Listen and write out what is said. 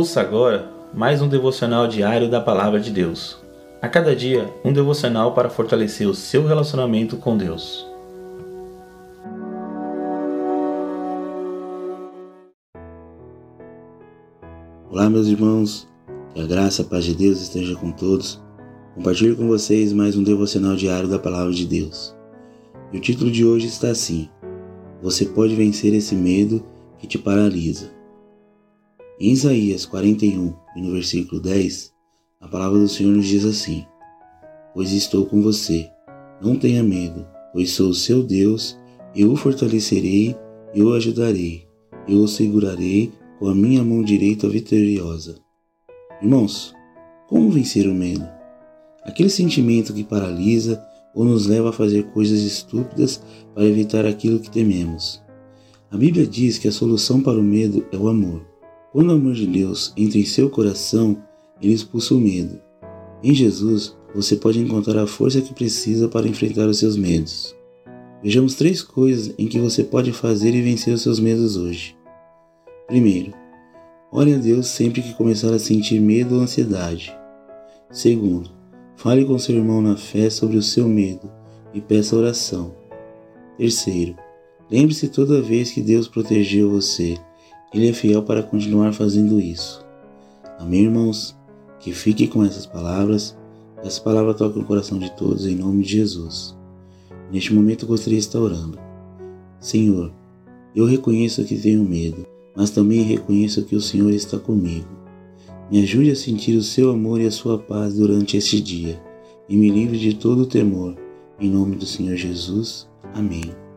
Ouça agora mais um devocional diário da Palavra de Deus. A cada dia, um devocional para fortalecer o seu relacionamento com Deus. Olá, meus irmãos, que a graça a paz de Deus esteja com todos. Compartilho com vocês mais um devocional diário da Palavra de Deus. E o título de hoje está assim: Você pode vencer esse medo que te paralisa. Em Isaías 41, no versículo 10, a palavra do Senhor nos diz assim: Pois estou com você, não tenha medo, pois sou o seu Deus, eu o fortalecerei, eu o ajudarei, eu o segurarei com a minha mão direita vitoriosa. Irmãos, como vencer o medo? Aquele sentimento que paralisa ou nos leva a fazer coisas estúpidas para evitar aquilo que tememos. A Bíblia diz que a solução para o medo é o amor. Quando o amor de Deus entra em seu coração, ele expulsa o medo. Em Jesus, você pode encontrar a força que precisa para enfrentar os seus medos. Vejamos três coisas em que você pode fazer e vencer os seus medos hoje. Primeiro, ore a Deus sempre que começar a sentir medo ou ansiedade. Segundo, fale com seu irmão na fé sobre o seu medo e peça oração. Terceiro, lembre-se toda vez que Deus protegeu você ele é fiel para continuar fazendo isso. Amém, irmãos? Que fique com essas palavras. Essa palavra toque o coração de todos em nome de Jesus. Neste momento gostaria de estar orando. Senhor, eu reconheço que tenho medo, mas também reconheço que o Senhor está comigo. Me ajude a sentir o seu amor e a sua paz durante este dia e me livre de todo o temor. Em nome do Senhor Jesus. Amém.